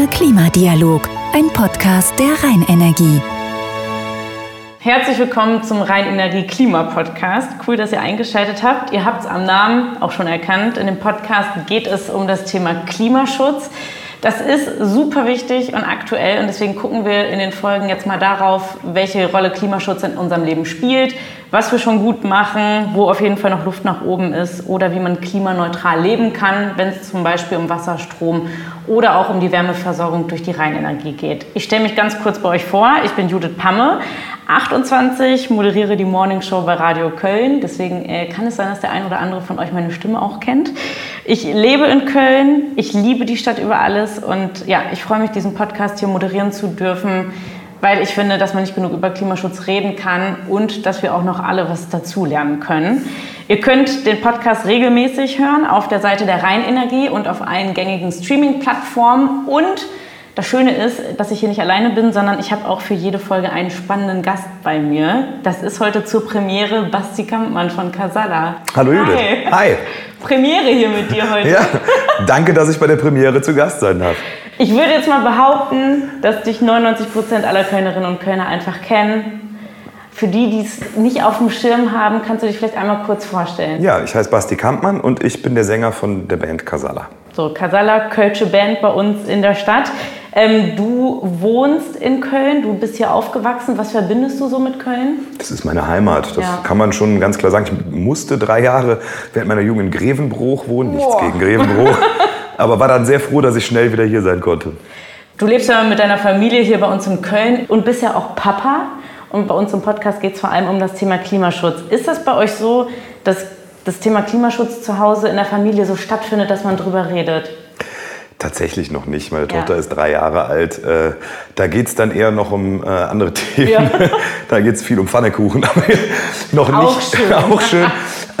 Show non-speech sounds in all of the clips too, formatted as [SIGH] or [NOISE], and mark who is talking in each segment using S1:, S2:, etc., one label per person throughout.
S1: Reiner Klimadialog, ein Podcast der Rheinenergie.
S2: Herzlich willkommen zum Rheinenergie Klima Podcast. Cool, dass ihr eingeschaltet habt. Ihr habt es am Namen auch schon erkannt. In dem Podcast geht es um das Thema Klimaschutz. Das ist super wichtig und aktuell und deswegen gucken wir in den Folgen jetzt mal darauf, welche Rolle Klimaschutz in unserem Leben spielt, was wir schon gut machen, wo auf jeden Fall noch Luft nach oben ist oder wie man klimaneutral leben kann, wenn es zum Beispiel um Wasserstrom oder auch um die Wärmeversorgung durch die Rheinenergie geht. Ich stelle mich ganz kurz bei euch vor. Ich bin Judith Pamme, 28, moderiere die Morning Show bei Radio Köln. Deswegen äh, kann es sein, dass der ein oder andere von euch meine Stimme auch kennt. Ich lebe in Köln, ich liebe die Stadt über alles und ja, ich freue mich, diesen Podcast hier moderieren zu dürfen, weil ich finde, dass man nicht genug über Klimaschutz reden kann und dass wir auch noch alle was dazulernen können. Ihr könnt den Podcast regelmäßig hören auf der Seite der Rheinenergie und auf allen gängigen Streaming-Plattformen und das Schöne ist, dass ich hier nicht alleine bin, sondern ich habe auch für jede Folge einen spannenden Gast bei mir. Das ist heute zur Premiere Basti Kampmann von Casala.
S3: Hallo Judith.
S2: Hi.
S3: Hi.
S2: Premiere hier mit dir [LAUGHS] heute.
S3: Ja, danke, dass ich bei der Premiere zu Gast sein darf.
S2: Ich würde jetzt mal behaupten, dass dich 99 Prozent aller Kölnerinnen und Kölner einfach kennen. Für die, die es nicht auf dem Schirm haben, kannst du dich vielleicht einmal kurz vorstellen.
S3: Ja, ich heiße Basti Kampmann und ich bin der Sänger von der Band Casala.
S2: So, Casala, Kölsche Band bei uns in der Stadt. Ähm, du wohnst in Köln, du bist hier aufgewachsen. Was verbindest du so mit Köln?
S3: Das ist meine Heimat. Das
S2: Ja.
S3: kann man schon ganz klar sagen. Ich musste drei Jahre während meiner Jugend in Grevenbruch wohnen. Nichts
S2: Boah.
S3: gegen Grevenbruch. [LAUGHS] aber war dann sehr froh, dass ich schnell wieder hier sein konnte.
S2: Du lebst ja mit deiner Familie hier bei uns in Köln und bist ja auch Papa. Und bei uns im Podcast geht es vor allem um das Thema Klimaschutz. Ist das bei euch so, dass das Thema Klimaschutz zu Hause in der Familie so stattfindet, dass man drüber redet?
S3: Tatsächlich noch nicht. Meine
S2: Ja.
S3: Tochter ist drei Jahre alt. Äh, da geht es dann eher noch um äh, andere Themen.
S2: Ja. [LAUGHS]
S3: da geht es viel um Pfannekuchen, aber [LAUGHS] noch
S2: Auch
S3: nicht.
S2: schön. [LAUGHS]
S3: auch schön.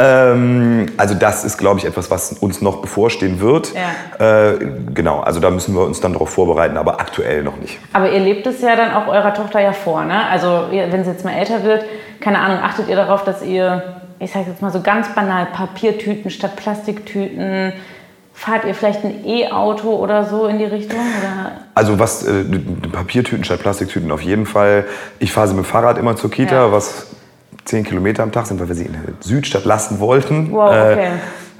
S3: Ähm, also das ist, glaube ich, etwas, was uns noch bevorstehen wird.
S2: Ja.
S3: Äh, genau, also da müssen wir uns dann darauf vorbereiten, aber aktuell noch nicht.
S2: Aber ihr lebt es ja dann auch eurer Tochter ja vor, ne? Also wenn sie jetzt mal älter wird, keine Ahnung, achtet ihr darauf, dass ihr, ich sage jetzt mal so ganz banal, Papiertüten statt Plastiktüten, fahrt ihr vielleicht ein E-Auto oder so in die Richtung? Oder?
S3: Also was äh, Papiertüten statt Plastiktüten auf jeden Fall. Ich fahre sie mit dem Fahrrad immer zur Kita,
S2: Ja.
S3: was 10 Kilometer am Tag sind, weil wir sie in der Südstadt lassen wollten.
S2: Wow, okay.
S3: Äh,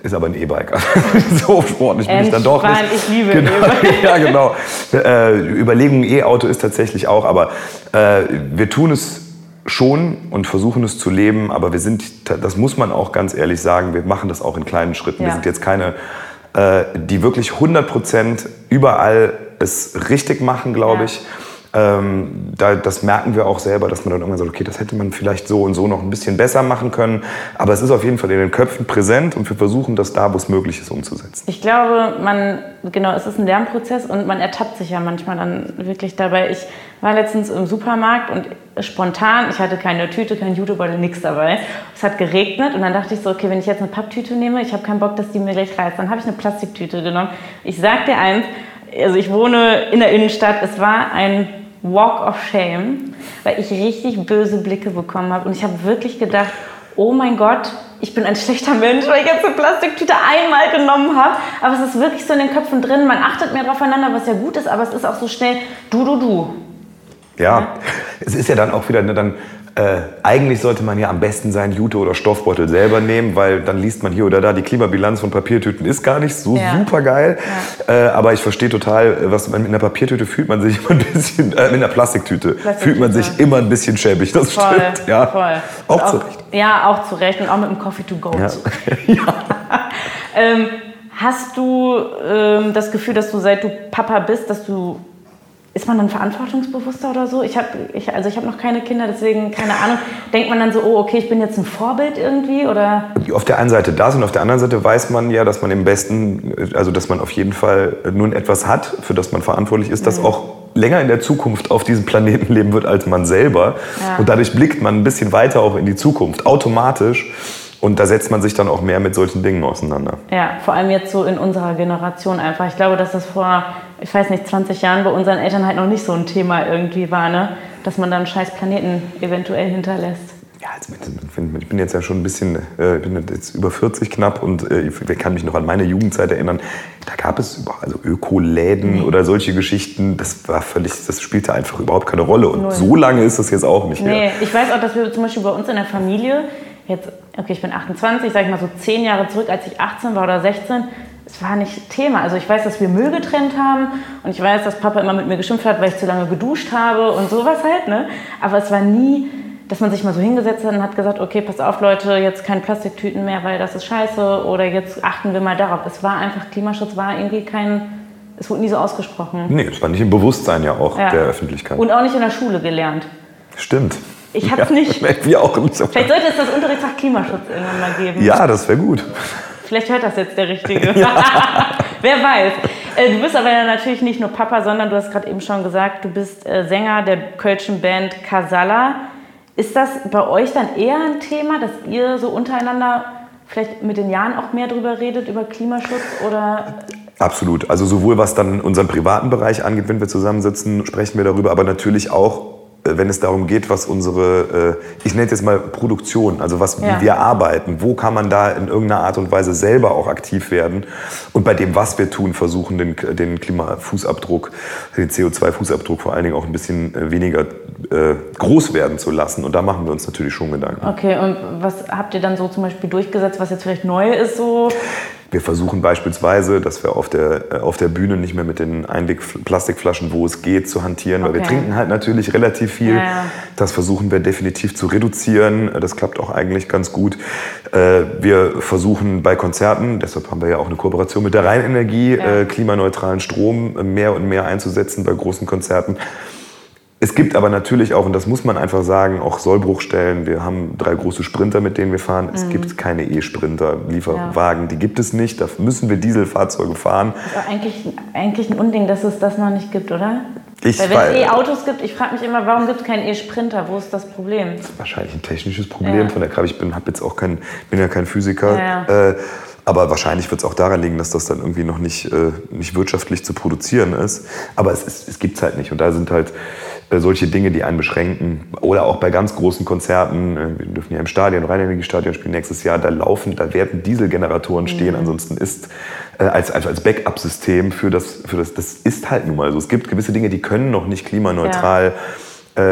S3: ist aber ein E-Bike. [LAUGHS] so sportlich bin ich dann doch nicht.
S2: Entspannt, ich liebe
S3: genau,
S2: E-Bike. [LAUGHS]
S3: Ja, genau. Äh, Überlegung E-Auto ist tatsächlich auch, aber äh, wir tun es schon und versuchen es zu leben, aber wir sind, das muss man auch ganz ehrlich sagen, wir machen das auch in kleinen Schritten. Wir
S2: Ja.
S3: sind jetzt keine, äh, die wirklich 100 Prozent überall es richtig machen, glaube
S2: Ja.
S3: ich. Ähm, da, das merken wir auch selber, dass man dann irgendwann sagt, okay, das hätte man vielleicht so und so noch ein bisschen besser machen können. Aber es ist auf jeden Fall in den Köpfen präsent und wir versuchen das da, wo es möglich ist, umzusetzen.
S2: Ich glaube, man, genau, es ist ein Lernprozess und man ertappt sich ja manchmal dann wirklich dabei. Ich war letztens im Supermarkt und spontan, ich hatte keine Tüte, kein Jutebeutel, nichts dabei. Es hat geregnet und dann dachte ich so, okay, wenn ich jetzt eine Papptüte nehme, ich habe keinen Bock, dass die mir gleich reißt, dann habe ich eine Plastiktüte genommen. Ich sag dir eins, also ich wohne in der Innenstadt, es war ein Walk of Shame, weil ich richtig böse Blicke bekommen habe und ich habe wirklich gedacht, oh mein Gott, ich bin ein schlechter Mensch, weil ich jetzt eine Plastiktüte einmal genommen habe. Aber es ist wirklich so in den Köpfen drin, man achtet mehr draufeinander, was ja gut ist, aber es ist auch so schnell du, du, du.
S3: Ja, es ist ja dann auch wieder, ne, dann, äh, eigentlich sollte man ja am besten seinen Jute- oder Stoffbeutel selber nehmen, weil dann liest man hier oder da, die Klimabilanz von Papiertüten ist gar nicht so
S2: Ja.
S3: super geil. Äh, aber ich verstehe total, was man mit einer Papiertüte fühlt man sich [LAUGHS] immer ein bisschen, äh, mit einer Plastiktüte, fühlt man sich immer ein bisschen schäbig. Das
S2: Voll,
S3: stimmt. Ja.
S2: voll.
S3: Auch
S2: Und
S3: zu Recht.
S2: Ja, auch zu Recht und auch mit dem Coffee to go.
S3: Ja.
S2: zu [LAUGHS] [LAUGHS] Ähm, hast du ähm, das Gefühl, dass du seit du Papa bist, dass du ist man dann verantwortungsbewusster oder so? Ich habe ich, also ich habe noch keine Kinder, deswegen keine Ahnung. Denkt man dann so, oh okay, ich bin jetzt ein Vorbild irgendwie oder?
S3: auf der einen Seite das und auf der anderen Seite weiß man ja, dass man im besten, also dass man auf jeden Fall nun etwas hat, für das man verantwortlich ist, das
S2: Mhm.
S3: auch länger in der Zukunft auf diesem Planeten [LAUGHS] leben wird als man selber.
S2: Ja.
S3: Und dadurch blickt man ein bisschen weiter auch in die Zukunft, automatisch. Und da setzt man sich dann auch mehr mit solchen Dingen auseinander.
S2: Ja, vor allem jetzt so in unserer Generation einfach. Ich glaube, dass das vor, ich weiß nicht, 20 Jahren bei unseren Eltern halt noch nicht so ein Thema irgendwie war, ne? Dass man dann einen scheiß Planeten eventuell hinterlässt.
S3: Ja, also ich bin jetzt ja schon ein bisschen, äh, ich bin jetzt über 40 knapp und äh, ich kann mich noch an meine Jugendzeit erinnern. Da gab es überall also Ökoläden nee. oder solche Geschichten. Das war völlig, das spielte einfach überhaupt keine Rolle. Und Null. so lange ist das jetzt auch nicht
S2: nee. mehr. Ich weiß auch, dass wir zum Beispiel bei uns in der Familie, jetzt, okay, ich bin 28, sag ich mal so zehn Jahre zurück, als ich 18 war oder 16, es war nicht Thema. Also ich weiß, dass wir Müll getrennt haben und ich weiß, dass Papa immer mit mir geschimpft hat, weil ich zu lange geduscht habe und sowas halt. Ne? Aber es war nie, dass man sich mal so hingesetzt hat und hat gesagt, okay, pass auf Leute, jetzt keine Plastiktüten mehr, weil das ist scheiße oder jetzt achten wir mal darauf. Es war einfach, Klimaschutz war irgendwie kein, es wurde nie so ausgesprochen.
S3: Nee, es war nicht im Bewusstsein ja auch ja. der Öffentlichkeit.
S2: Und auch nicht in der Schule gelernt.
S3: Stimmt.
S2: Ich hab's ja, nicht. [LAUGHS]
S3: Wir auch nicht.
S2: Vielleicht sollte es das Unterrichtsfach Klimaschutz irgendwann mal geben.
S3: Ja, das wäre gut.
S2: Vielleicht hört das jetzt der Richtige. [LAUGHS] [LAUGHS] Wer weiß. Äh, du bist aber ja natürlich nicht nur Papa, sondern du hast gerade eben schon gesagt, du bist äh, Sänger der kölschen Band Casala. Ist das bei euch dann eher ein Thema, dass ihr so untereinander vielleicht mit den Jahren auch mehr darüber redet, über Klimaschutz oder?
S3: Absolut. Also sowohl was dann unseren privaten Bereich angeht, wenn wir zusammensitzen, sprechen wir darüber, aber natürlich auch wenn es darum geht, was unsere, äh, ich nenne es jetzt mal Produktion, also was, ja. wie wir arbeiten, wo kann man da in irgendeiner Art und Weise selber auch aktiv werden und bei dem, was wir tun, versuchen, den, den Klimafußabdruck, den CO2-Fußabdruck vor allen Dingen auch ein bisschen äh, weniger groß werden zu lassen. Und da machen wir uns natürlich schon Gedanken.
S2: Okay, und was habt ihr dann so zum Beispiel durchgesetzt, was jetzt vielleicht neu ist so?
S3: Wir versuchen beispielsweise, dass wir auf der, äh, auf der Bühne nicht mehr mit den Einweg-Plastikflaschen, wo es geht, zu hantieren, okay. weil wir trinken halt natürlich relativ viel. Ja, ja. Das versuchen wir definitiv zu reduzieren. Das klappt auch eigentlich ganz gut. Äh, wir versuchen bei Konzerten, deshalb haben wir ja auch eine Kooperation mit der Rheinenergie, ja. Äh, klimaneutralen Strom mehr und mehr einzusetzen bei großen Konzerten. Es gibt aber natürlich auch, und das muss man einfach sagen, auch Sollbruchstellen. Wir haben drei große Sprinter, mit denen wir fahren. Es mhm. gibt keine E-Sprinter, Lieferwagen, ja. die gibt es nicht. Da müssen wir Dieselfahrzeuge fahren.
S2: Das ist eigentlich, eigentlich ein Unding, dass es das noch nicht gibt, oder? Ich Weil wenn es E-Autos gibt, ich frage mich immer, warum gibt es keinen E-Sprinter? Wo ist das Problem? Das
S3: ist wahrscheinlich ein technisches Problem ja. von der Kraft. Ich bin, jetzt auch kein, bin ja kein Physiker. Ja, äh, aber wahrscheinlich wird es auch daran liegen, dass das dann irgendwie noch nicht, äh, nicht wirtschaftlich zu produzieren ist. Aber es, es, es gibt es halt nicht. Und da sind halt solche Dinge, die einen beschränken. Oder auch bei ganz großen Konzerten, äh, wir dürfen ja im Stadion, Rheinenergiestadion spielen nächstes Jahr, da laufen, da werden Dieselgeneratoren stehen. Mhm. Ansonsten ist äh, als, als, als Backup-System für das, für das, das ist halt nun mal so. Es gibt gewisse Dinge, die können noch nicht klimaneutral ja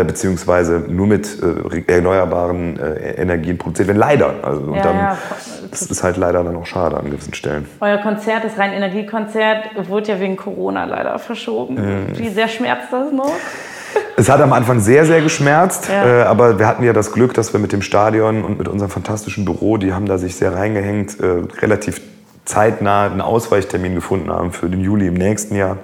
S3: beziehungsweise nur mit äh, erneuerbaren äh, Energien produziert werden. Leider. Also, ja, dann, ja. Das ist halt leider dann auch schade an gewissen Stellen.
S2: Euer Konzert, das Rhein-Energiekonzert, wurde ja wegen Corona leider verschoben. Mhm. Wie sehr schmerzt das noch?
S3: Es hat am Anfang sehr, sehr geschmerzt, ja. äh, aber wir hatten ja das Glück, dass wir mit dem Stadion und mit unserem fantastischen Büro, die haben da sich sehr reingehängt, äh, relativ zeitnah einen Ausweichtermin gefunden haben für den Juli im nächsten Jahr.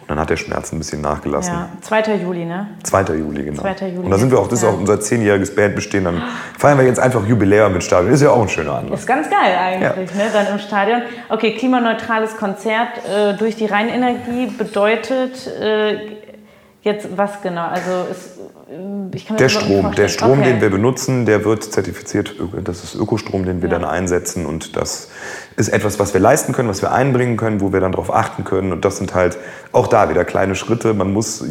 S3: Und dann hat der Schmerz ein bisschen nachgelassen. Ja,
S2: 2. Juli, ne?
S3: 2. Juli, genau. 2. Juli. Und da sind wir auch, das ist auch unser zehnjähriges Bandbestehen. Dann feiern wir jetzt einfach Jubiläum mit Stadion. Ist ja auch ein schöner Anlass.
S2: Ist ganz geil eigentlich, ja. ne? Dann im Stadion. Okay, klimaneutrales Konzert äh, durch die Rheinenergie bedeutet äh, jetzt was genau? Also ist,
S3: ich kann der Strom, der Strom, okay. den wir benutzen, der wird zertifiziert. Das ist Ökostrom, den wir ja. dann einsetzen und das ist etwas, was wir leisten können, was wir einbringen können, wo wir dann darauf achten können. Und das sind halt auch da wieder kleine Schritte. Man muss,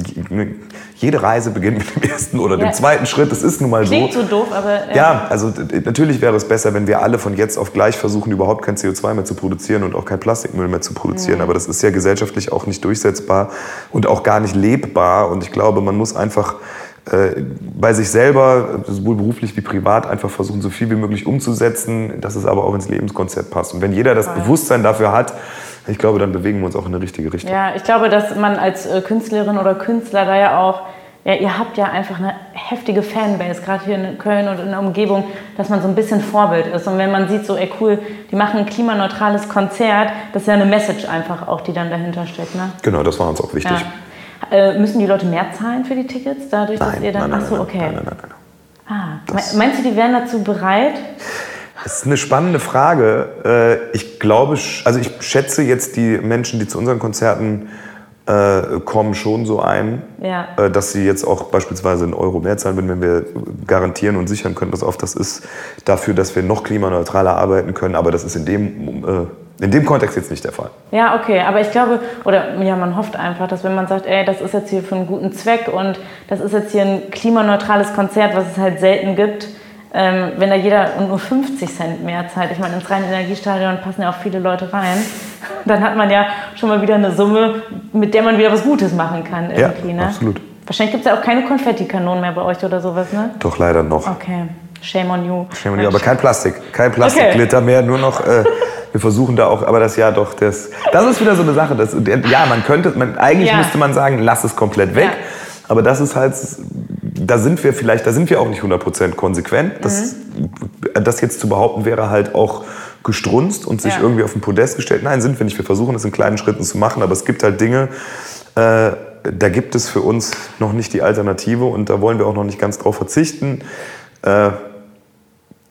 S3: jede Reise beginnt mit dem ersten oder ja. dem zweiten Schritt. Das ist nun mal
S2: Klingt
S3: so.
S2: so doof, aber.
S3: Äh ja, also natürlich wäre es besser, wenn wir alle von jetzt auf gleich versuchen, überhaupt kein CO2 mehr zu produzieren und auch kein Plastikmüll mehr zu produzieren. Mhm. Aber das ist ja gesellschaftlich auch nicht durchsetzbar und auch gar nicht lebbar. Und ich glaube, man muss einfach bei sich selber, sowohl beruflich wie privat, einfach versuchen, so viel wie möglich umzusetzen, dass es aber auch ins Lebenskonzept passt. Und wenn jeder das Bewusstsein dafür hat, ich glaube, dann bewegen wir uns auch in eine richtige Richtung.
S2: Ja, ich glaube, dass man als äh, Künstlerin oder Künstler da ja auch, ja, ihr habt ja einfach eine heftige Fanbase, gerade hier in Köln und in der Umgebung, dass man so ein bisschen Vorbild ist. Und wenn man sieht, so, ey cool, die machen ein klimaneutrales Konzert, das ist ja eine Message einfach auch, die dann dahinter steckt. Ne?
S3: Genau, das war uns auch wichtig. Ja.
S2: Äh, müssen die Leute mehr zahlen für die Tickets, dadurch, dass
S3: nein,
S2: ihr dann.
S3: Nein,
S2: Achso, okay.
S3: Nein, nein, nein, nein.
S2: Ah, das meinst du, die wären dazu bereit?
S3: Das ist eine spannende Frage. Äh, ich glaube, also ich schätze jetzt die Menschen, die zu unseren Konzerten äh, kommen, schon so ein, ja. Dass sie jetzt auch beispielsweise einen Euro mehr zahlen würden, wenn wir garantieren und sichern können, dass oft das ist dafür, dass wir noch klimaneutraler arbeiten können. Aber das ist in dem In dem Kontext jetzt nicht der Fall.
S2: Ja, okay, aber ich glaube, oder ja, man hofft einfach, dass wenn man sagt, ey, das ist jetzt hier für einen guten Zweck und das ist jetzt hier ein klimaneutrales Konzert, was es halt selten gibt, ähm, wenn da jeder nur 50 Cent mehr zahlt, ich meine, ins reine Energiestadion passen ja auch viele Leute rein, [LAUGHS] dann hat man ja schon mal wieder eine Summe, mit der man wieder was Gutes machen kann irgendwie,
S3: ja,
S2: ne?
S3: absolut.
S2: Wahrscheinlich gibt es ja auch keine Konfettikanonen mehr bei euch oder sowas, ne?
S3: Doch leider noch.
S2: Okay, shame on you.
S3: Shame on you, aber kein Plastik, kein Plastikglitter okay. mehr, nur noch... Äh, [LAUGHS] wir versuchen da auch, aber das ja doch, das, das ist wieder so eine Sache. Das, ja, man könnte, man, eigentlich ja. müsste man sagen, lass es komplett weg. Ja. Aber das ist halt, da sind wir vielleicht, da sind wir auch nicht 100% konsequent. Das, mhm. das jetzt zu behaupten, wäre halt auch gestrunzt und sich ja. irgendwie auf den Podest gestellt. Nein, sind wir nicht. Wir versuchen es in kleinen Schritten zu machen, aber es gibt halt Dinge, äh, da gibt es für uns noch nicht die Alternative und da wollen wir auch noch nicht ganz drauf verzichten. Äh,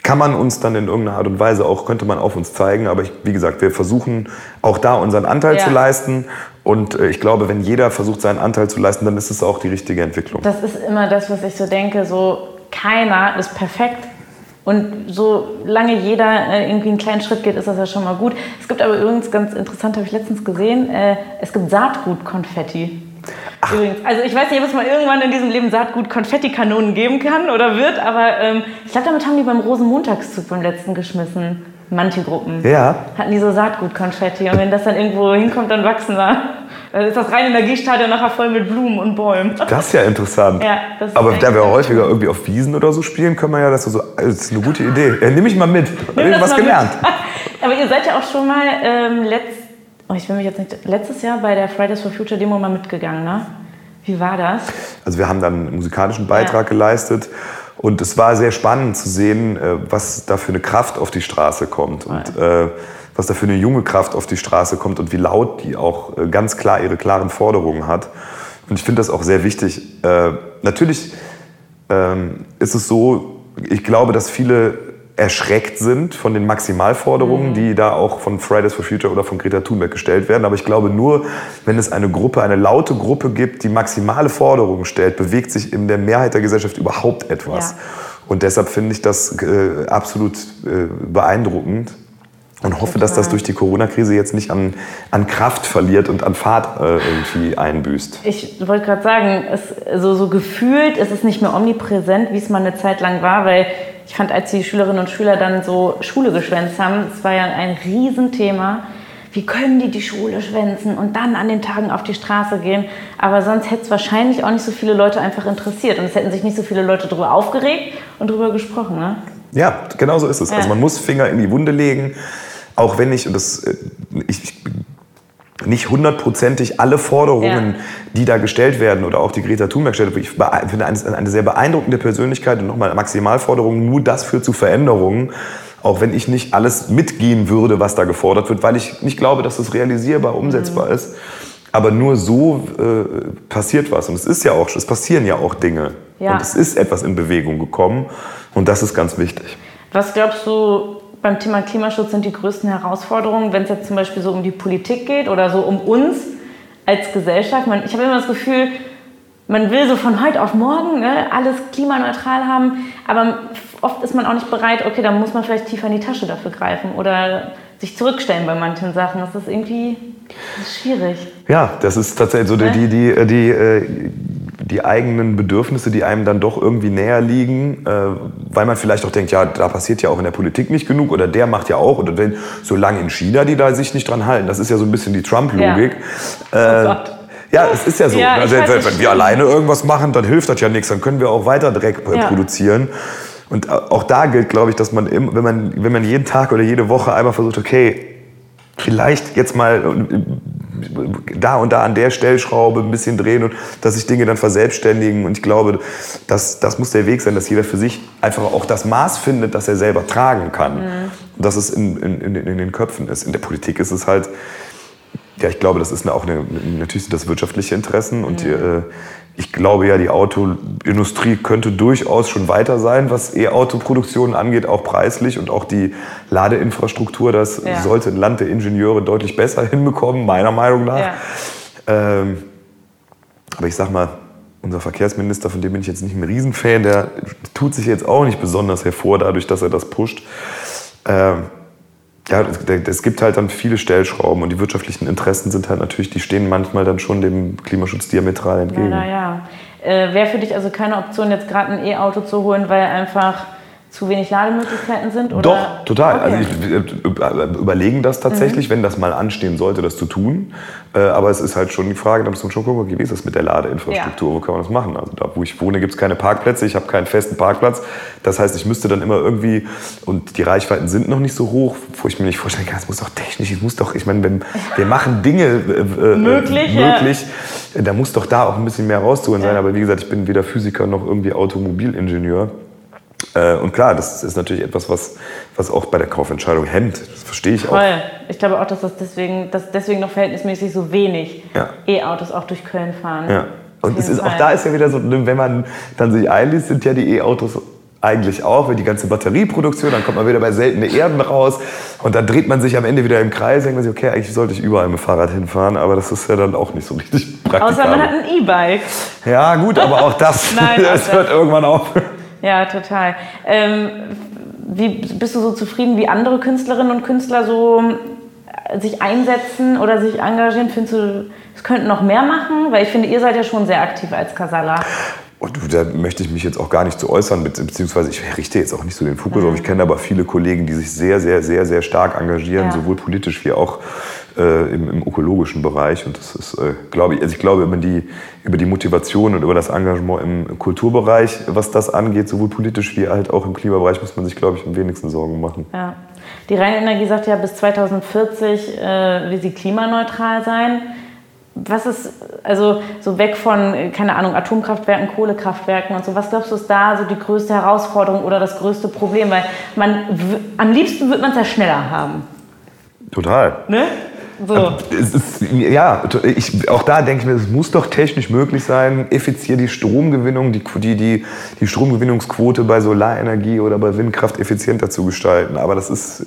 S3: kann man uns dann in irgendeiner Art und Weise auch, könnte man auf uns zeigen. Aber ich, wie gesagt, wir versuchen auch da unseren Anteil ja. zu leisten. Und äh, ich glaube, wenn jeder versucht, seinen Anteil zu leisten, dann ist es auch die richtige Entwicklung.
S2: Das ist immer das, was ich so denke. So, keiner ist perfekt. Und solange jeder äh, irgendwie einen kleinen Schritt geht, ist das ja schon mal gut. Es gibt aber übrigens ganz interessant, habe ich letztens gesehen, äh, es gibt Saatgut-Konfetti. Übrigens, also ich weiß nicht, ob es mal irgendwann in diesem Leben Saatgut Konfettikanonen geben kann oder wird, aber ähm, ich glaube, damit haben die beim Rosenmontagszug beim letzten geschmissen. Manche Gruppen
S3: ja.
S2: hatten die so Saatgut-Konfetti und wenn das dann irgendwo hinkommt, dann wachsen wir. Dann ist das reine Energiestadion nachher voll mit Blumen und Bäumen.
S3: Das ist ja interessant.
S2: Ja,
S3: Aber da wir häufiger irgendwie auf Wiesen oder so spielen, können wir ja, das ist, so, das ist eine gute Idee. Ja, nehme ich mal mit. Nimm ich was gelernt. [LAUGHS]
S2: Aber ihr seid ja auch schon mal ähm, letzt, oh, ich will mich jetzt nicht, letztes Jahr bei der Fridays for Future Demo mal mitgegangen, ne? Wie war das?
S3: Also wir haben dann einen musikalischen Beitrag ja. geleistet und es war sehr spannend zu sehen, äh, was da für eine Kraft auf die Straße kommt und äh, was da für eine junge Kraft auf die Straße kommt und wie laut die auch äh, ganz klar ihre klaren Forderungen hat. Und ich finde das auch sehr wichtig. Äh, natürlich ähm, ist es so, ich glaube, dass viele erschreckt sind von den Maximalforderungen, mhm. die da auch von Fridays for Future oder von Greta Thunberg gestellt werden. Aber ich glaube, nur wenn es eine Gruppe, eine laute Gruppe gibt, die maximale Forderungen stellt, bewegt sich in der Mehrheit der Gesellschaft überhaupt etwas. Ja. Und deshalb finde ich das äh, absolut äh, beeindruckend und hoffe, dass das durch die Corona-Krise jetzt nicht an, an Kraft verliert und an Fahrt äh, irgendwie einbüßt.
S2: Ich wollte gerade sagen, es, so, so gefühlt ist es nicht mehr omnipräsent, wie es mal eine Zeit lang war, weil ich fand, als die Schülerinnen und Schüler dann so Schule geschwänzt haben, es war ja ein Riesenthema. Wie können die die Schule schwänzen und dann an den Tagen auf die Straße gehen? Aber sonst hätte es wahrscheinlich auch nicht so viele Leute einfach interessiert. Und es hätten sich nicht so viele Leute darüber aufgeregt und darüber gesprochen. Ne?
S3: Ja, genau so ist es. Also ja. Also man muss Finger in die Wunde legen. Auch wenn ich, und das, äh, ich nicht hundertprozentig alle Forderungen, ja. die da gestellt werden oder auch die Greta Thunberg stellt, ich finde eine, eine sehr beeindruckende Persönlichkeit und nochmal Maximalforderungen, nur das führt zu Veränderungen, auch wenn ich nicht alles mitgehen würde, was da gefordert wird, weil ich nicht glaube, dass das realisierbar, umsetzbar mhm. ist. Aber nur so äh, passiert was. Und es ist ja auch, es passieren ja auch Dinge. Ja. Und es ist etwas in Bewegung gekommen. Und das ist ganz wichtig.
S2: Was glaubst du, beim Thema Klimaschutz sind die größten Herausforderungen, wenn es jetzt zum Beispiel so um die Politik geht oder so um uns als Gesellschaft? Man, ich habe immer das Gefühl, man will so von heute auf morgen ne, alles klimaneutral haben, aber oft ist man auch nicht bereit, okay, dann muss man vielleicht tiefer in die Tasche dafür greifen oder sich zurückstellen bei manchen Sachen. Das ist irgendwie das ist schwierig.
S3: Ja, das ist tatsächlich so die, die, die, die, äh, die eigenen Bedürfnisse, die einem dann doch irgendwie näher liegen, äh, weil man vielleicht auch denkt, ja, da passiert ja auch in der Politik nicht genug oder der macht ja auch oder wenn, solange in China die da sich nicht dran halten, das ist ja so ein bisschen die Trump-Logik. Ja. Äh, oh ja, es ist ja so. Ja, also, wenn, wenn wir alleine irgendwas machen, dann hilft das ja nichts, dann können wir auch weiter Dreck ja. produzieren. Und auch da gilt, glaube ich, dass man, wenn man, wenn man jeden Tag oder jede Woche einmal versucht, okay, vielleicht jetzt mal da und da an der Stellschraube ein bisschen drehen und dass sich Dinge dann verselbstständigen. Und ich glaube, das, das muss der Weg sein, dass jeder für sich einfach auch das Maß findet, das er selber tragen kann. Mhm. Und dass es in, in, in, den Köpfen ist. In der Politik ist es halt, ja, ich glaube, das ist auch eine, natürlich sind das wirtschaftliche Interessen und mhm. die, äh, ich glaube ja, die Autoindustrie könnte durchaus schon weiter sein, was E-Auto-Produktionen angeht, auch preislich und auch die Ladeinfrastruktur. Das ja. sollte ein Land der Ingenieure deutlich besser [LAUGHS] hinbekommen, meiner Meinung nach. Ja. Ähm, aber ich sag mal, unser Verkehrsminister, von dem bin ich jetzt nicht ein Riesenfan, der tut sich jetzt auch nicht besonders hervor dadurch, dass er das pusht. Ähm, ja, es gibt halt dann viele Stellschrauben und die wirtschaftlichen Interessen sind halt natürlich, die stehen manchmal dann schon dem Klimaschutz diametral entgegen.
S2: Leider, ja. Äh, Wäre für dich also keine Option, jetzt gerade ein E-Auto zu holen, weil einfach zu wenig Lademöglichkeiten sind? Oder?
S3: Doch, total. Okay. Also ich, äh, überlegen das tatsächlich, mhm. wenn das mal anstehen sollte, das zu tun. Äh, aber es ist halt schon die Frage, da muss man schon gucken, okay, wie ist das mit der Ladeinfrastruktur, ja. wo kann man das machen? Also da, wo ich wohne, gibt es keine Parkplätze, ich habe keinen festen Parkplatz. Das heißt, ich müsste dann immer irgendwie, und die Reichweiten sind noch nicht so hoch, wo ich mir nicht vorstellen kann, es muss doch technisch, ich muss doch, ich meine, wenn [LAUGHS] wir machen Dinge äh,
S2: äh möglich,
S3: möglich ja. da muss doch da auch ein bisschen mehr rauszuholen ja. sein. Aber wie gesagt, ich bin weder Physiker noch irgendwie Automobilingenieur. Äh, und klar, das ist natürlich etwas, was, was auch bei der Kaufentscheidung hemmt. Das verstehe ich
S2: Voll.
S3: auch.
S2: Ich glaube auch, dass das deswegen, dass deswegen noch verhältnismäßig so wenig ja. E-Autos auch durch Köln fahren.
S3: Ja. Und es ist, auch da ist ja wieder so, wenn man dann sich einliest, sind ja die E-Autos eigentlich auch, weil die ganze Batterieproduktion, dann kommt man wieder bei seltene Erden raus und dann dreht man sich am Ende wieder im Kreis, denkt man sich, okay, eigentlich sollte ich überall mit dem Fahrrad hinfahren, aber das ist ja dann auch nicht so richtig praktisch.
S2: Außer man hat ein E-Bike.
S3: Ja, gut, aber auch das, [LAUGHS] Nein, [LAUGHS] das hört irgendwann auf.
S2: Ja, total. Ähm, wie bist du so zufrieden, wie andere Künstlerinnen und Künstler so äh, sich einsetzen oder sich engagieren? Findest du, es könnten noch mehr machen? Weil ich finde, ihr seid ja schon sehr aktiv als Casala.
S3: Und da möchte ich mich jetzt auch gar nicht zu äußern, beziehungsweise ich richte jetzt auch nicht so den Fokus mhm. auf. Ich kenne aber viele Kollegen, die sich sehr, sehr, sehr, sehr stark engagieren, ja. sowohl politisch wie auch äh, im, im, ökologischen Bereich. Und das ist, äh, glaube ich, also ich glaube, über die, über die Motivation und über das Engagement im Kulturbereich, was das angeht, sowohl politisch wie halt auch im Klimabereich, muss man sich, glaube ich, am wenigsten Sorgen machen.
S2: Ja. Die Rheinenergie sagt ja, bis 2040 äh, will sie klimaneutral sein. Was ist, also so weg von, keine Ahnung, Atomkraftwerken, Kohlekraftwerken und so, was glaubst du ist da so die größte Herausforderung oder das größte Problem? Weil man, am liebsten wird man es ja schneller haben.
S3: Total.
S2: Ne? So.
S3: Ist, ja, ich, auch da denke ich mir, es muss doch technisch möglich sein, effizient die Stromgewinnung, die, die, die, Stromgewinnungsquote bei Solarenergie oder bei Windkraft effizienter zu gestalten. Aber das ist,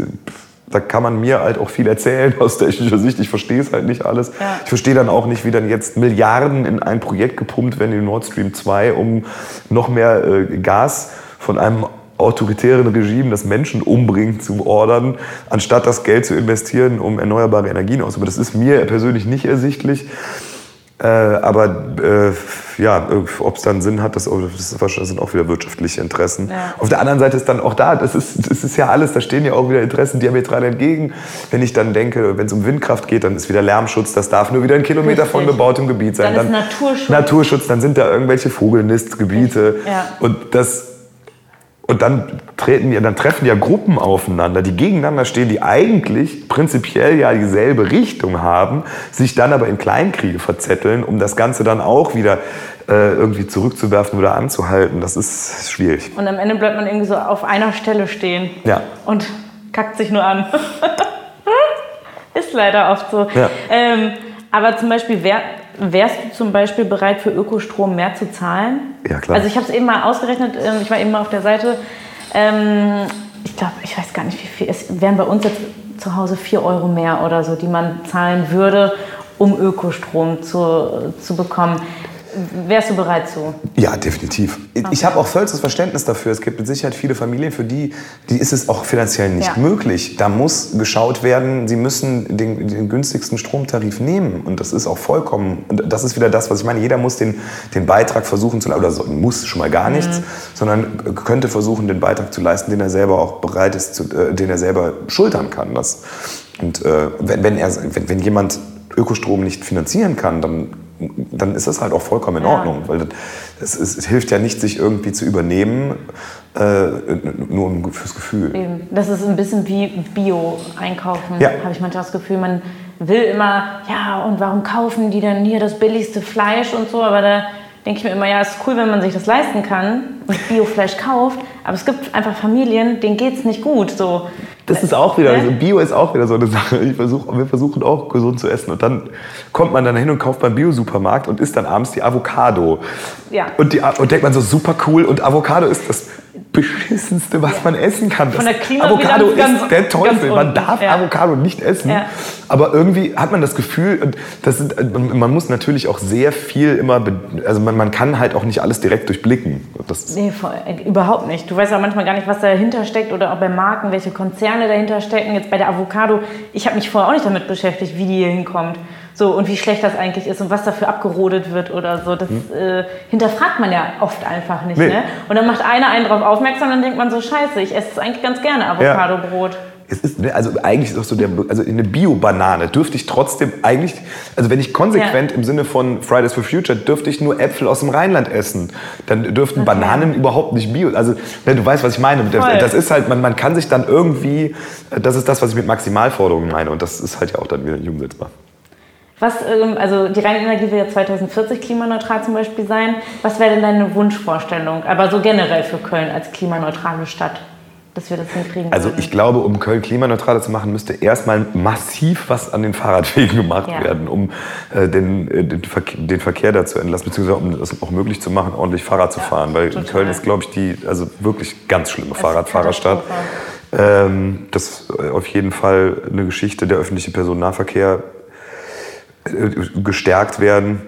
S3: da kann man mir halt auch viel erzählen [LAUGHS] aus technischer Sicht. Ich verstehe es halt nicht alles. Ja. Ich verstehe dann auch nicht, wie dann jetzt Milliarden in ein Projekt gepumpt werden, in Nord Stream 2, um noch mehr äh, Gas von einem autoritären Regime, das Menschen umbringt, zu ordern, anstatt das Geld zu investieren, um erneuerbare Energien auszubauen. Das ist mir persönlich nicht ersichtlich. Äh, aber äh, ja, ob es dann Sinn hat, das, das, sind auch wieder wirtschaftliche Interessen. Ja. Auf der anderen Seite ist dann auch da, das ist, das ist ja alles, da stehen ja auch wieder Interessen diametral entgegen. Wenn ich dann denke, wenn es um Windkraft geht, dann ist wieder Lärmschutz, das darf nur wieder ein Kilometer Richtig. von bebautem Gebiet sein.
S2: Dann, dann ist Naturschutz.
S3: Naturschutz, dann sind da irgendwelche Vogelnistgebiete. Ja. Und das und dann treten ja, dann treffen ja Gruppen aufeinander, die gegeneinander stehen, die eigentlich prinzipiell ja dieselbe Richtung haben, sich dann aber in Kleinkriege verzetteln, um das Ganze dann auch wieder äh, irgendwie zurückzuwerfen oder anzuhalten. Das ist schwierig.
S2: Und am Ende bleibt man irgendwie so auf einer Stelle stehen.
S3: Ja.
S2: Und kackt sich nur an. [LAUGHS] ist leider oft so.
S3: Ja.
S2: Ähm, aber zum Beispiel, wer, wärst du zum Beispiel bereit für Ökostrom mehr zu zahlen?
S3: Ja, klar.
S2: Also ich habe es eben mal ausgerechnet, ähm, ich war eben mal auf der Seite. Ähm, ich glaube, ich weiß gar nicht, wie viel. Es wären bei uns jetzt zu Hause 4 Euro mehr oder so, die man zahlen würde, um Ökostrom zu, zu bekommen. Wärst du bereit zu?
S3: Ja, definitiv. Okay. Ich habe auch vollstes Verständnis dafür. Es gibt mit Sicherheit viele Familien, für die, die ist es auch finanziell nicht ja. möglich. Da muss geschaut werden, sie müssen den, den, günstigsten Stromtarif nehmen. Und das ist auch vollkommen, und das ist wieder das, was ich meine. Jeder muss den, den Beitrag versuchen zu oder muss schon mal gar nichts, mhm. sondern könnte versuchen, den Beitrag zu leisten, den er selber auch bereit ist, zu, äh, den er selber schultern kann. Das, und äh, wenn, wenn, er, wenn, wenn jemand Ökostrom nicht finanzieren kann, dann dann ist das halt auch vollkommen in Ordnung. Weil es, es, es, hilft ja nicht, sich irgendwie zu übernehmen, äh, nur fürs Gefühl.
S2: Eben. Das ist ein bisschen wie Bio-Einkaufen,
S3: ja.
S2: habe ich manchmal das Gefühl. Man will immer, ja, und warum kaufen die denn hier das billigste Fleisch und so, aber da denke ich mir immer, ja, es ist cool, wenn man sich das leisten kann und Biofleisch kauft, aber es gibt einfach Familien, denen geht es nicht gut. So.
S3: Das ist auch wieder, also Bio ist auch wieder so eine Sache. Ich versuch, wir versuchen auch gesund zu essen. Und dann kommt man dann hin und kauft beim Bio-Supermarkt und isst dann abends die Avocado.
S2: Ja.
S3: Und, die, und denkt man so, super cool. Und Avocado ist das beschissenste, was man essen kann.
S2: Von der
S3: Das Avocado
S2: ganz-
S3: ist der Teufel.
S2: ganz
S3: Man darf
S2: Ja.
S3: Avocado nicht essen.
S2: Ja.
S3: Aber irgendwie hat man das Gefühl, und das sind, man muss natürlich auch sehr viel immer, also man, man kann halt auch nicht alles direkt durchblicken. Das,
S2: Nee, voll, äh, überhaupt nicht. Du weißt ja manchmal gar nicht, was dahinter steckt oder auch bei Marken, welche Konzerne dahinter stecken. Jetzt bei der Avocado, ich habe mich vorher auch nicht damit beschäftigt, wie die hier hinkommt. So, und wie schlecht das eigentlich ist und was dafür abgerodet wird oder so. Das äh, hinterfragt man ja oft einfach nicht.
S3: Hm. Nee.
S2: Ne? Und dann macht einer einen drauf aufmerksam, dann denkt man so, scheiße, ich esse es eigentlich ganz gerne, Avocado-Brot.
S3: Es ist, ne, also eigentlich ist doch so der, also eine Bio-Banane dürfte ich trotzdem eigentlich, also wenn ich konsequent
S2: Ja.
S3: im Sinne von Fridays for Future dürfte ich nur Äpfel aus dem Rheinland essen, dann dürften Bananen überhaupt nicht Bio. Also ne, du weißt, was ich meine. Das,
S2: Voll.
S3: das ist halt, man, man kann sich dann irgendwie, das ist das, was ich mit Maximalforderungen meine und das ist halt ja auch dann wieder nicht umsetzbar.
S2: Was, ähm, also die reine Energie will ja 2040 klimaneutral zum Beispiel sein. Was wäre denn deine Wunschvorstellung? Aber so generell für Köln als klimaneutrale Stadt, dass wir das hinkriegen.
S3: Also ich glaube, um Köln klimaneutraler zu machen, müsste erstmal massiv was an den Fahrradwegen gemacht
S2: Ja.
S3: werden, um äh, den, äh, den, Verkehr, den Verkehr da zu entlassen, beziehungsweise um es auch möglich zu machen, ordentlich Fahrrad zu fahren. Weil
S2: total.
S3: Köln ist, glaube ich, die also wirklich ganz schlimme Fahrradfahrerstadt. Ähm, das ist äh, auf jeden Fall eine Geschichte. Der öffentliche Personennahverkehr gestärkt werden.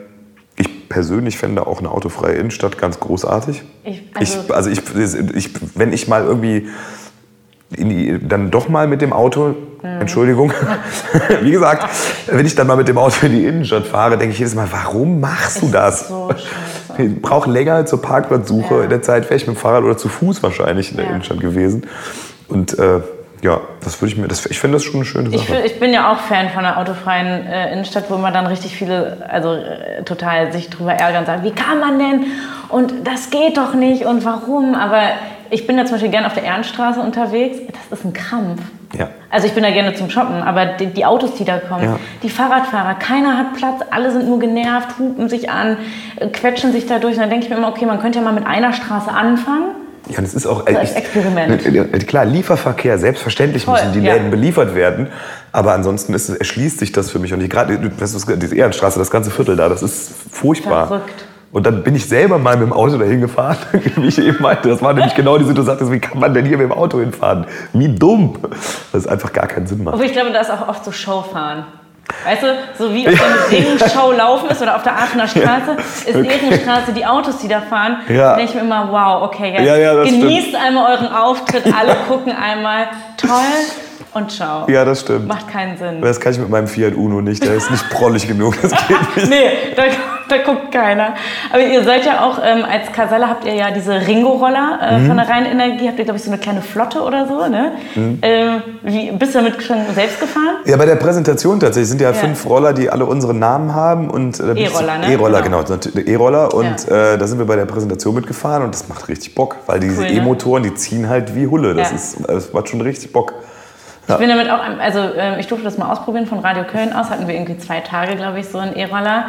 S3: Ich persönlich fände auch eine autofreie Innenstadt ganz großartig.
S2: Ich-
S3: Ich,
S2: also-
S3: also ich, ich, wenn ich mal irgendwie die, dann doch mal mit dem Auto,
S2: Mhm.
S3: Entschuldigung, [LAUGHS] wie gesagt, wenn ich dann mal mit dem Auto in die Innenstadt fahre, denke ich jedes Mal, warum machst du
S2: Ist
S3: das?
S2: so.
S3: Ich brauche länger zur Parkplatzsuche.
S2: Ja.
S3: In der Zeit wäre ich mit dem Fahrrad oder zu Fuß wahrscheinlich in der
S2: Ja.
S3: Innenstadt gewesen. Und äh, ja, das würde ich mir, das, ich finde das schon eine schöne
S2: Ich,
S3: Sache.
S2: fi- ich bin ja auch Fan von einer autofreien äh, Innenstadt, wo man dann richtig viele, also äh, total sich drüber ärgern und sagen, wie kann man denn? Und das geht doch nicht und warum? Aber ich bin da zum Beispiel gerne auf der Ehrenstraße unterwegs. Das ist ein Krampf.
S3: Ja.
S2: Also ich bin da gerne zum Shoppen, aber die, die Autos, die da kommen,
S3: Ja.
S2: die Fahrradfahrer, keiner hat Platz, alle sind nur genervt, hupen sich an, äh, quetschen sich da durch. Und dann denke ich mir immer, okay, man könnte ja mal mit einer Straße anfangen.
S3: Ja, es ist auch
S2: So als Experiment.
S3: Ja, Klar, Lieferverkehr, selbstverständlich
S2: Voll,
S3: müssen die
S2: ja.
S3: Läden beliefert werden. Aber ansonsten ist, erschließt sich das für mich. Und ich gerade, das ist diese Ehrenstraße, das ganze Viertel da, das ist furchtbar.
S2: Verrückt.
S3: Und dann bin ich selber mal mit dem Auto dahin gefahren, [LAUGHS] wie ich eben meinte. Das war nämlich genau die Situation, wie kann man denn hier mit dem Auto hinfahren? Wie dumm. Das ist einfach gar keinen Sinn macht.
S2: Obwohl ich glaube, da ist auch oft so Showfahren. Weißt du, so wie auf der Regenschau laufen ist oder auf der Aachener Straße, ist Ehrenstraße, die Autos, die da fahren,
S3: Ja.
S2: denke ich mir immer, wow, okay, jetzt
S3: Ja, ja,
S2: genießt einmal euren Auftritt, alle gucken einmal, toll und ciao.
S3: Ja, das stimmt.
S2: Macht keinen Sinn.
S3: Das kann ich mit meinem Fiat Uno nicht. Der ist nicht prollig genug. Das geht nicht. [LAUGHS]
S2: Nee, da, da guckt keiner. Aber ihr seid ja auch, ähm, als Casella habt ihr ja diese Ringo-Roller äh,
S3: Mhm.
S2: von der Rheinenergie, habt ihr, glaube ich, so eine kleine Flotte oder so, ne?
S3: Mhm.
S2: Ähm, wie, bist du damit schon selbst gefahren?
S3: Ja, bei der Präsentation tatsächlich sind ja, fünf Roller, die alle unsere Namen haben. und äh,
S2: E-Roller, ne?
S3: E-Roller,
S2: Genau.
S3: genau. E-Roller. Und äh, da sind wir bei der Präsentation mitgefahren und das macht richtig Bock. Weil diese
S2: Cool, ne?
S3: E-Motoren, die ziehen halt wie Hulle. Das,
S2: Ja.
S3: ist, das macht schon richtig Bock.
S2: Ich bin damit auch, also ähm, ich durfte das mal ausprobieren von Radio Köln aus, hatten wir irgendwie zwei Tage, glaube ich, so einen E-Roller.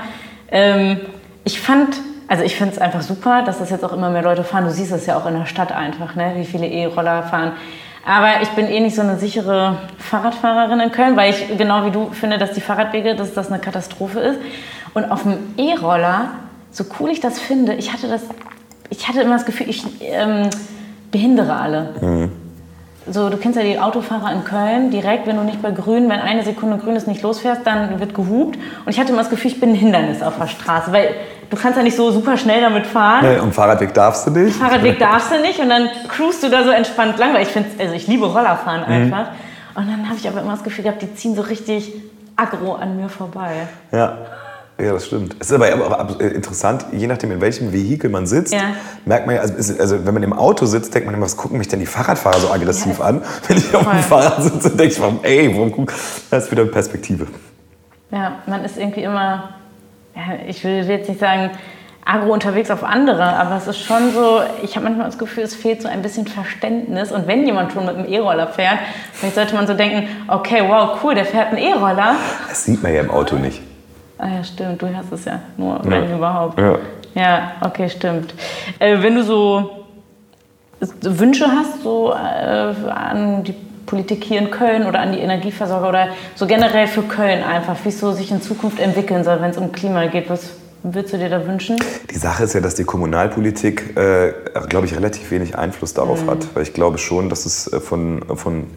S2: Ähm, ich fand, also ich finde es einfach super, dass das jetzt auch immer mehr Leute fahren. Du siehst es ja auch in der Stadt einfach, ne, wie viele E-Roller fahren. Aber ich bin eh nicht so eine sichere Fahrradfahrerin in Köln, weil ich genau wie du finde, dass die Fahrradwege, dass das eine Katastrophe ist. Und auf dem E-Roller, so cool ich das finde, ich hatte das, ich hatte immer das Gefühl, ich ähm, behindere alle. So, du kennst ja die Autofahrer in Köln, direkt, wenn du nicht bei grün, wenn eine Sekunde grün ist, nicht losfährst, dann wird gehupt. Und ich hatte immer das Gefühl, ich bin ein Hindernis auf der Straße, weil du kannst ja nicht so super schnell damit fahren.
S3: Nee, und Fahrradweg darfst du nicht.
S2: Fahrradweg darfst du nicht und dann cruist du da so entspannt lang, weil ich finde, also ich liebe Rollerfahren einfach. Und dann habe ich aber immer das Gefühl gehabt, die ziehen so richtig aggro an mir vorbei.
S3: Ja. Ja, das stimmt. Es ist aber äh, interessant, je nachdem, in welchem Vehikel man sitzt,
S2: Ja.
S3: merkt man ja, also, also wenn man im Auto sitzt, denkt man immer, was gucken mich denn die Fahrradfahrer so aggressiv an? Wenn ich auf dem
S2: Voll.
S3: Fahrrad sitze, denke ich, warum, ey, warum gucken? Das ist wieder Perspektive.
S2: Ja, man ist irgendwie immer, ja, ich will will jetzt nicht sagen, agro unterwegs auf andere, aber es ist schon so, ich habe manchmal das Gefühl, es fehlt so ein bisschen Verständnis. Und wenn jemand schon mit einem E-Roller fährt, vielleicht sollte man so denken, okay, wow, cool, der fährt einen E-Roller.
S3: Das sieht man ja im Auto nicht.
S2: Ah ja, stimmt, du hast es ja nur, wenn überhaupt.
S3: Ja.
S2: Ja, okay, stimmt. Äh, wenn du so Wünsche hast, so äh, an die Politik hier in Köln oder an die Energieversorger oder so generell für Köln einfach, wie es so sich in Zukunft entwickeln soll, wenn es um Klima geht, was würdest du dir da wünschen?
S3: Die Sache ist ja, dass die Kommunalpolitik, äh, glaube ich, relativ wenig Einfluss darauf mhm. hat. Weil ich glaube schon, dass es äh, von, von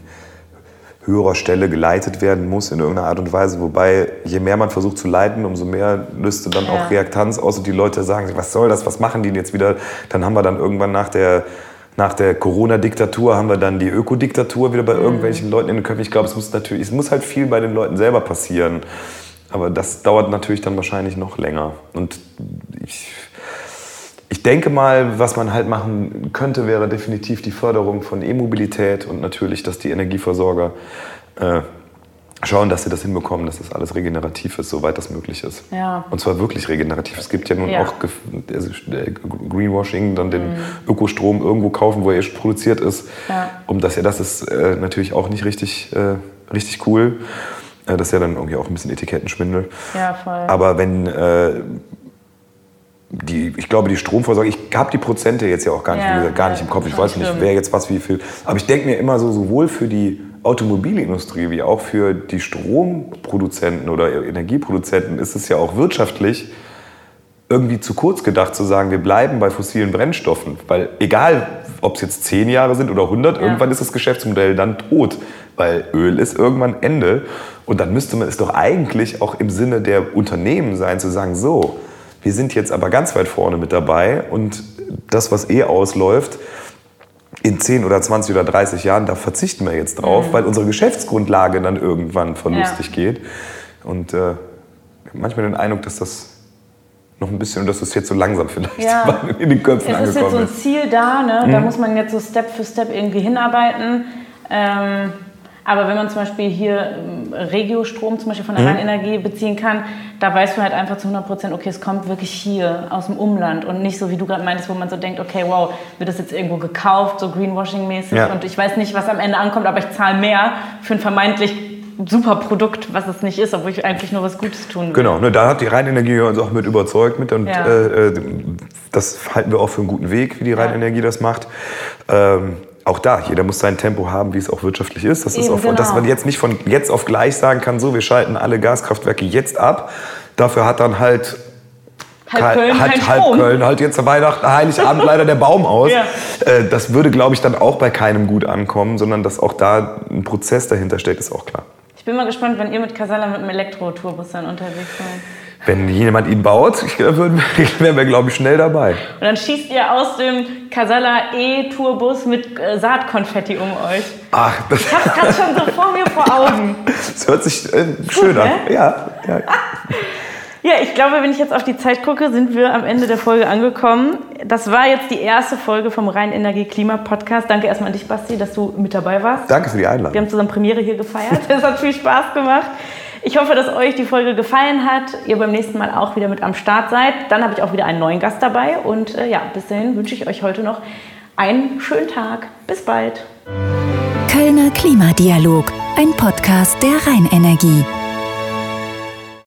S3: höherer Stelle geleitet werden muss in irgendeiner Art und Weise. Wobei, je mehr man versucht zu leiten, umso mehr löst dann ja. auch Reaktanz aus und die Leute sagen, was soll das, was machen die jetzt wieder? Dann haben wir dann irgendwann nach der, nach der Corona-Diktatur haben wir dann die Ökodiktatur wieder bei mhm. irgendwelchen Leuten in den Köpfen. Ich glaube, es muss natürlich, es muss halt viel bei den Leuten selber passieren. Aber das dauert natürlich dann wahrscheinlich noch länger. Und ich, ich denke mal, was man halt machen könnte, wäre definitiv die Förderung von E-Mobilität und natürlich, dass die Energieversorger äh, schauen, dass sie das hinbekommen, dass das alles regenerativ ist, soweit das möglich ist.
S2: Ja.
S3: Und zwar wirklich regenerativ. Es gibt ja nun ja. auch also äh, Greenwashing, dann den mhm. Ökostrom irgendwo kaufen, wo er eh produziert ist. Ja. Um das ja, das ist äh, natürlich auch nicht richtig, äh, richtig cool. Äh, das ist ja dann irgendwie auch ein bisschen Etikettenschwindel.
S2: Ja, voll.
S3: Aber wenn äh, die, ich glaube, die Stromversorgung, ich habe die Prozente jetzt ja auch gar nicht, ja, gesagt, gar nicht im Kopf. Ich weiß stimmt. nicht, wer jetzt was wie viel. Aber ich denke mir immer so, sowohl für die Automobilindustrie wie auch für die Stromproduzenten oder Energieproduzenten ist es ja auch wirtschaftlich irgendwie zu kurz gedacht zu sagen, wir bleiben bei fossilen Brennstoffen. Weil egal, ob es jetzt 10 Jahre sind oder 100, ja. irgendwann ist das Geschäftsmodell dann tot. Weil Öl ist irgendwann Ende. Und dann müsste man es doch eigentlich auch im Sinne der Unternehmen sein, zu sagen, so, wir sind jetzt aber ganz weit vorne mit dabei und das, was eh ausläuft, in 10 oder 20 oder 30 Jahren, da verzichten wir jetzt drauf, mhm. weil unsere Geschäftsgrundlage dann irgendwann verlustig ja. geht. Und äh, manchmal den Eindruck, dass das noch ein bisschen, und das ist jetzt so langsam vielleicht
S2: ja. [LAUGHS]
S3: in den Köpfen
S2: es
S3: angekommen
S2: ist. jetzt so ein Ziel da, ne? Mhm. da muss man jetzt so Step für Step irgendwie hinarbeiten. Ähm, aber wenn man zum Beispiel hier ähm, Regiostrom zum Beispiel von der mhm. Rheinenergie beziehen kann, da weißt du halt einfach zu 100 Prozent, okay, es kommt wirklich hier aus dem Umland und nicht so, wie du gerade meintest, wo man so denkt, okay, wow, wird das jetzt irgendwo gekauft, so Greenwashing-mäßig ja. und ich weiß nicht, was am Ende ankommt, aber ich zahle mehr für ein vermeintlich super Produkt, was es nicht ist, obwohl ich eigentlich nur was Gutes tun will.
S3: Genau, ne, da hat die Rheinenergie uns auch mit überzeugt mit und ja. äh, äh das halten wir auch für einen guten Weg, wie die Rheinenergie ja. das macht. Ähm, auch da, jeder muss sein Tempo haben, wie es auch wirtschaftlich ist. Das ist auch, genau. Dass man jetzt nicht von jetzt auf gleich sagen kann, so, wir schalten alle Gaskraftwerke jetzt ab. Dafür hat dann halt
S2: Halb Köln,
S3: halt, halb Köln halt jetzt Weihnachten, Heiligabend [LAUGHS] leider der Baum aus. Ja. Äh, das würde, glaube ich, dann auch bei keinem gut ankommen, sondern dass auch da ein Prozess dahinter steckt, ist auch klar.
S2: Ich bin mal gespannt, wenn ihr mit Casella mit einem Elektro-Tourbus dann unterwegs seid.
S3: Wenn jemand ihn baut, [LAUGHS] [LAUGHS] wären wir, glaube ich, schnell dabei. Und
S2: dann schießt ihr aus dem Casalla E-Tourbus mit äh, Saatkonfetti um euch.
S3: Ach,
S2: das ich habe gerade schon so vor mir vor Augen. [LAUGHS]
S3: Das hört sich äh, schön an. Ne? Ja, ja.
S2: ja, ich glaube, wenn ich jetzt auf die Zeit gucke, sind wir am Ende der Folge angekommen. Das war jetzt die erste Folge vom Rheinenergie-Klima-Podcast. Danke erstmal an dich, Basti, dass du mit dabei warst.
S3: Danke für die Einladung.
S2: Wir haben zusammen Premiere hier gefeiert. Es hat viel Spaß gemacht. Ich hoffe, dass euch die Folge gefallen hat, ihr beim nächsten Mal auch wieder mit am Start seid. Dann habe ich auch wieder einen neuen Gast dabei und äh, ja, bis dahin wünsche ich euch heute noch einen schönen Tag. Bis bald.
S1: Kölner Klimadialog, ein Podcast der Rheinenergie.